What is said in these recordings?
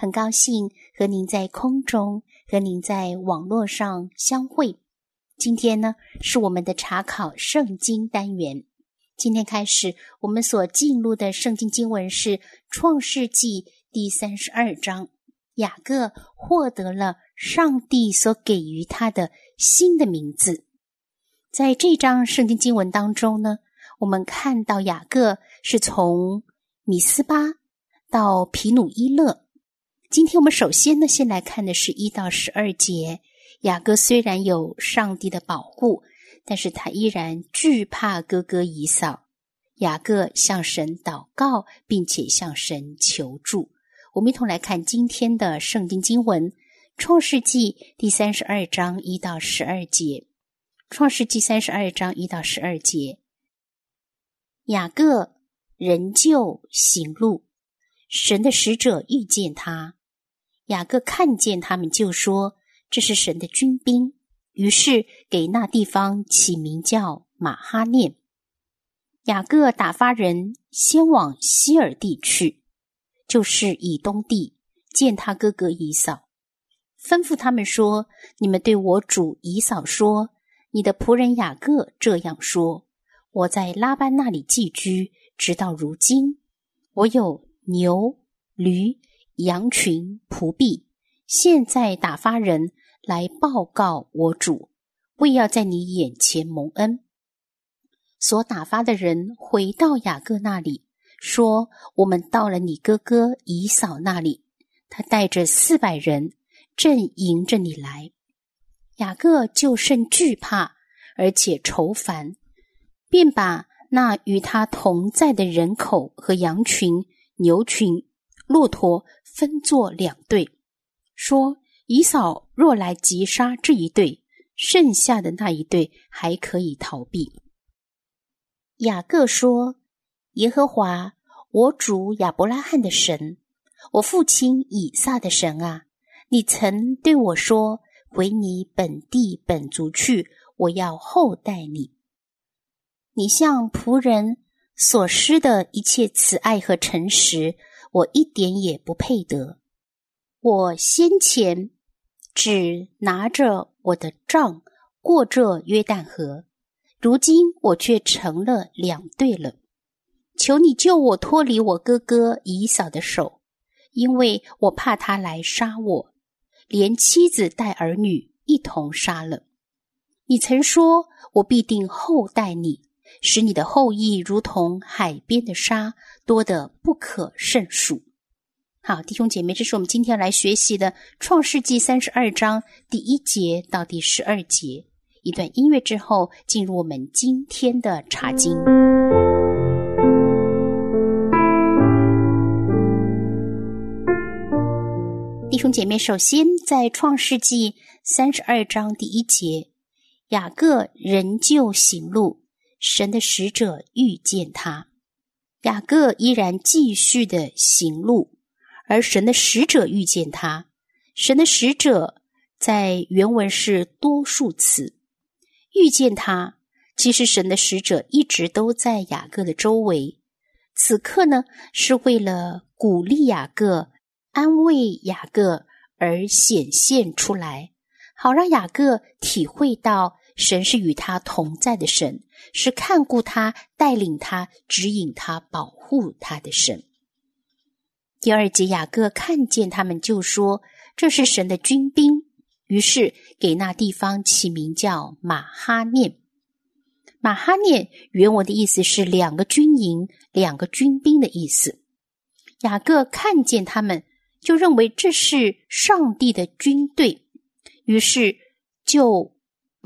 很高兴和您在空中和您在网络上相会。今天呢是我们的查考圣经单元。今天开始，我们所进入的圣经经文是创世纪第三十二章。雅各获得了上帝所给予他的新的名字。在这章圣经经文当中呢，我们看到雅各是从米斯巴到皮努伊勒。今天我们首先呢，先来看的是一到十二节。雅各虽然有上帝的保护，但是他依然惧怕哥哥以扫。雅各向神祷告，并且向神求助。我们一同来看今天的圣经经文，《创世纪》第三十二章一到十二节，《创世纪》三十二章一到十二节。雅各仍旧行路，神的使者遇见他。雅各看见他们，就说：“这是神的军兵。”于是给那地方起名叫马哈念。雅各打发人先往希尔地去，就是以东地，见他哥哥以扫，吩咐他们说：“你们对我主以扫说，你的仆人雅各这样说：我在拉班那里寄居，直到如今，我有牛驴。”羊群仆婢，现在打发人来报告我主，为要在你眼前蒙恩。所打发的人回到雅各那里，说：“我们到了你哥哥以扫那里，他带着四百人，正迎着你来。”雅各就甚惧怕，而且愁烦，便把那与他同在的人口和羊群、牛群。骆驼分作两队，说：“以扫若来击杀这一队，剩下的那一队还可以逃避。”雅各说：“耶和华，我主亚伯拉罕的神，我父亲以撒的神啊，你曾对我说：回你本地本族去，我要厚待你。你向仆人所施的一切慈爱和诚实。”我一点也不配得。我先前只拿着我的杖过这约旦河，如今我却成了两队了。求你救我脱离我哥哥以嫂的手，因为我怕他来杀我，连妻子带儿女一同杀了。你曾说我必定厚待你。使你的后裔如同海边的沙，多得不可胜数。好，弟兄姐妹，这是我们今天来学习的《创世纪》三十二章第一节到第十二节。一段音乐之后，进入我们今天的查经。弟兄姐妹，首先在《创世纪》三十二章第一节，雅各仍旧行路。神的使者遇见他，雅各依然继续的行路，而神的使者遇见他。神的使者在原文是多数词，遇见他。其实神的使者一直都在雅各的周围，此刻呢是为了鼓励雅各、安慰雅各而显现出来，好让雅各体会到神是与他同在的神。是看顾他、带领他、指引他、保护他的神。第二节，雅各看见他们，就说：“这是神的军兵。”于是给那地方起名叫马哈念。马哈念原文的意思是两个军营、两个军兵的意思。雅各看见他们，就认为这是上帝的军队，于是就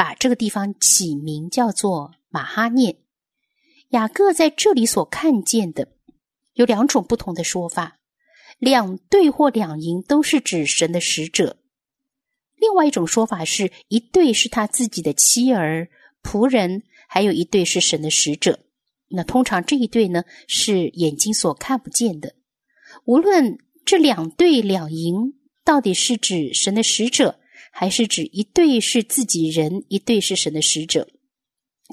把这个地方起名叫做。马哈念，雅各在这里所看见的有两种不同的说法。两对或两营都是指神的使者。另外一种说法是一对是他自己的妻儿、仆人，还有一对是神的使者。那通常这一对呢是眼睛所看不见的。无论这两对两营到底是指神的使者，还是指一对是自己人，一对是神的使者，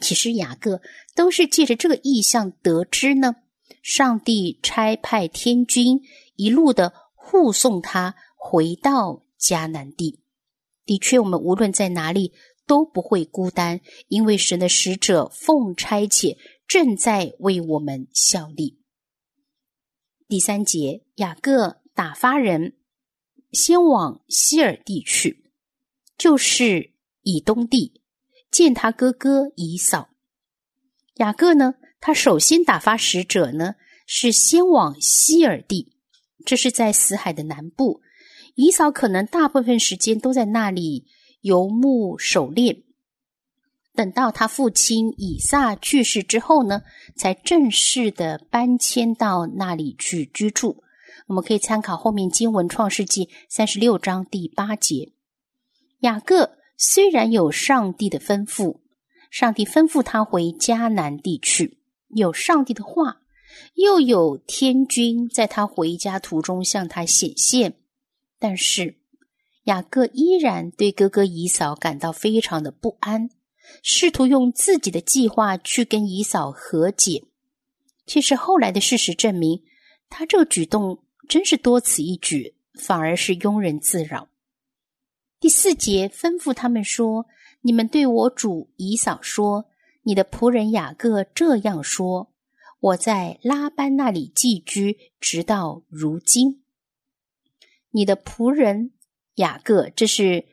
其实雅各都是借着这个意象得知呢。上帝差派天君一路的护送他回到迦南地。的确，我们无论在哪里都不会孤单，因为神的使者奉差遣正在为我们效力。第三节，雅各打发人先往希尔地去，就是以东地，见他哥哥以扫。雅各呢？他首先打发使者呢，是先往希尔地，这是在死海的南部。以扫可能大部分时间都在那里游牧狩猎。等到他父亲以撒去世之后呢，才正式的搬迁到那里去居住。我们可以参考后面经文《创世纪》三十六章第八节。雅各虽然有上帝的吩咐，上帝吩咐他回迦南地去。有上帝的话，又有天君在他回家途中向他显现，但是雅各依然对哥哥以嫂感到非常的不安，试图用自己的计划去跟以嫂和解。其实后来的事实证明，他这个举动真是多此一举，反而是庸人自扰。第四节吩咐他们说：“你们对我主以扫说。”你的仆人雅各这样说：“我在拉班那里寄居，直到如今。”你的仆人雅各，这是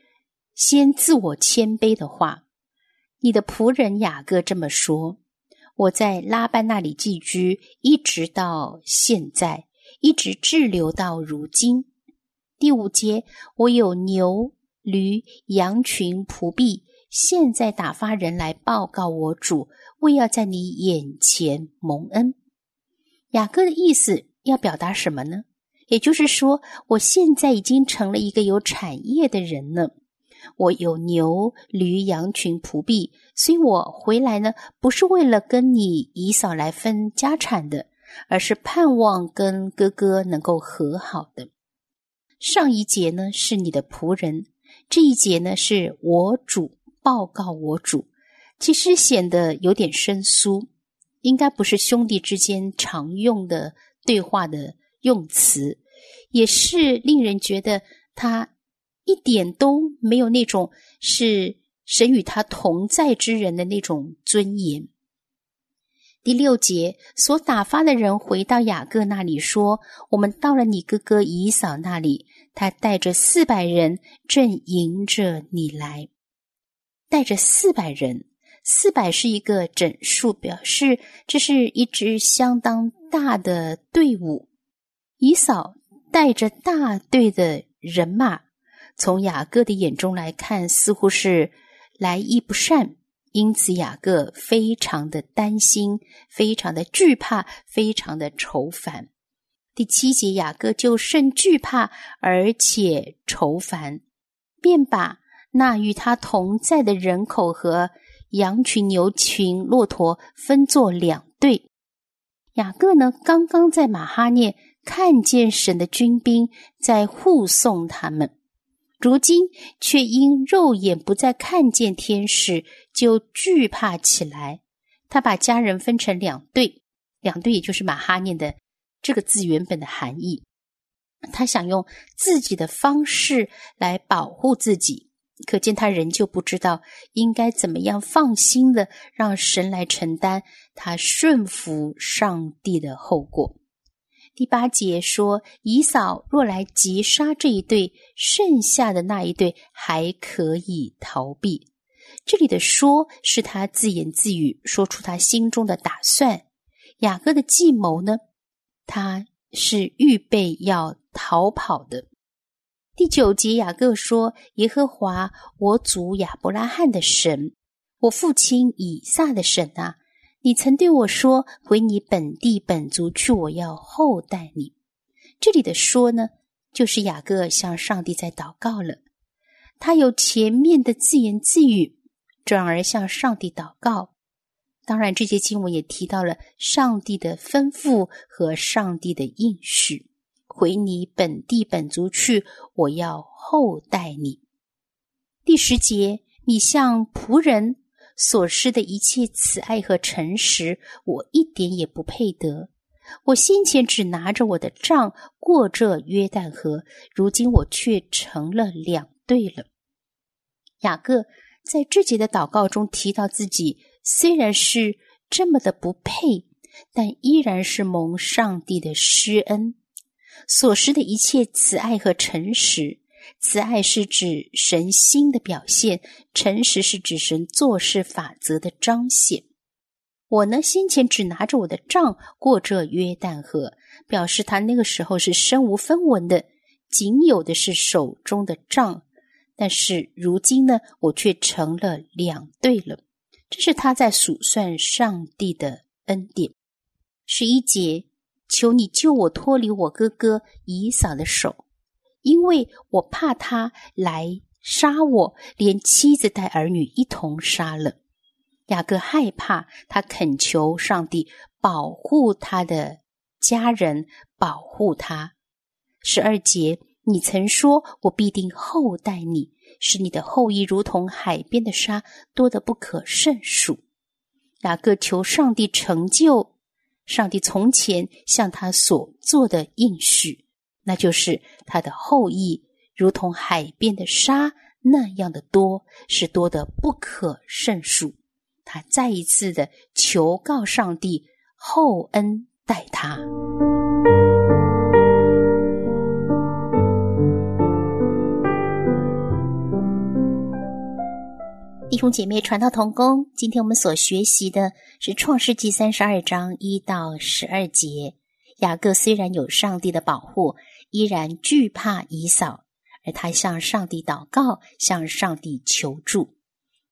先自我谦卑的话。你的仆人雅各这么说：“我在拉班那里寄居，一直到现在，一直滞留到如今。”第五节，我有牛、驴、羊群、仆婢。现在打发人来报告我主，为要在你眼前蒙恩。雅各的意思要表达什么呢？也就是说，我现在已经成了一个有产业的人了。我有牛、驴、羊群、仆婢，所以我回来呢，不是为了跟你姨嫂来分家产的，而是盼望跟哥哥能够和好的。上一节呢是你的仆人，这一节呢是我主。报告我主，其实显得有点生疏，应该不是兄弟之间常用的对话的用词，也是令人觉得他一点都没有那种是神与他同在之人的那种尊严。第六节所打发的人回到雅各那里说：“我们到了你哥哥以扫那里，他带着四百人正迎着你来。”带着四百人，四百是一个整数，表示这是一支相当大的队伍。以扫带着大队的人马，从雅各的眼中来看，似乎是来意不善，因此雅各非常的担心，非常的惧怕，非常的愁烦。第七节，雅各就甚惧怕，而且愁烦，便把。那与他同在的人口和羊群、牛群、骆驼分作两队。雅各呢，刚刚在马哈涅看见神的军兵在护送他们，如今却因肉眼不再看见天使，就惧怕起来。他把家人分成两队，两队也就是马哈涅的这个字原本的含义。他想用自己的方式来保护自己。可见他仍旧不知道应该怎么样放心的让神来承担他顺服上帝的后果。第八节说：“以扫若来击杀这一对，剩下的那一对还可以逃避。”这里的“说”是他自言自语，说出他心中的打算。雅各的计谋呢？他是预备要逃跑的。第九节，雅各说：“耶和华，我祖亚伯拉罕的神，我父亲以撒的神啊，你曾对我说：回你本地本族去，我要厚待你。这里的说呢，就是雅各向上帝在祷告了。他有前面的自言自语，转而向上帝祷告。当然，这节经文也提到了上帝的吩咐和上帝的应许：“回你本地本族去，我要厚待你。”第十节，你向仆人所施的一切慈爱和诚实，我一点也不配得。我先前只拿着我的杖过这约旦河，如今我却成了两对了。雅各在这节的祷告中提到自己。虽然是这么的不配，但依然是蒙上帝的施恩所施的一切慈爱和诚实。慈爱是指神心的表现，诚实是指神做事法则的彰显。我呢，先前只拿着我的杖过这约旦河，表示他那个时候是身无分文的，仅有的是手中的杖。但是如今呢，我却成了两对了。这是他在数算上帝的恩典。十一节，求你救我脱离我哥哥以扫的手，因为我怕他来杀我，连妻子带儿女一同杀了。雅各害怕，他恳求上帝保护他的家人，保护他。十二节，你曾说我必定厚待你。使你的后裔如同海边的沙，多得不可胜数。雅各求上帝成就上帝从前向他所做的应许，那就是他的后裔如同海边的沙那样的多，是多得不可胜数。他再一次的求告上帝厚恩待他。姐妹，传道同工，今天我们所学习的是《创世纪》三十二章一到十二节。雅各虽然有上帝的保护，依然惧怕以扫，而他向上帝祷告，向上帝求助，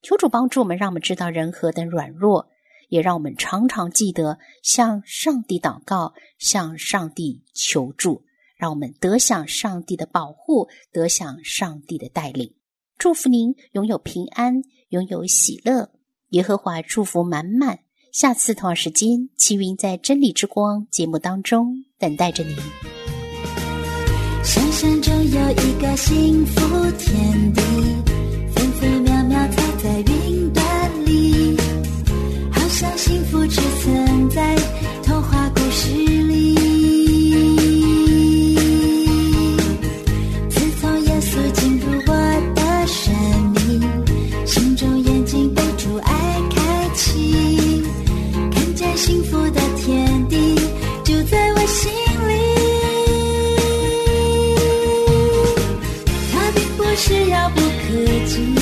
求主帮助我们，让我们知道人何等软弱，也让我们常常记得向上帝祷告，向上帝求助，让我们得享上帝的保护，得享上帝的带领。祝福您拥有平安。拥有喜乐，耶和华祝福满满。下次同样时间，齐云在真理之光节目当中等待着您。想象中有一个幸福天地，是遥不可及，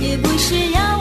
也不是遥。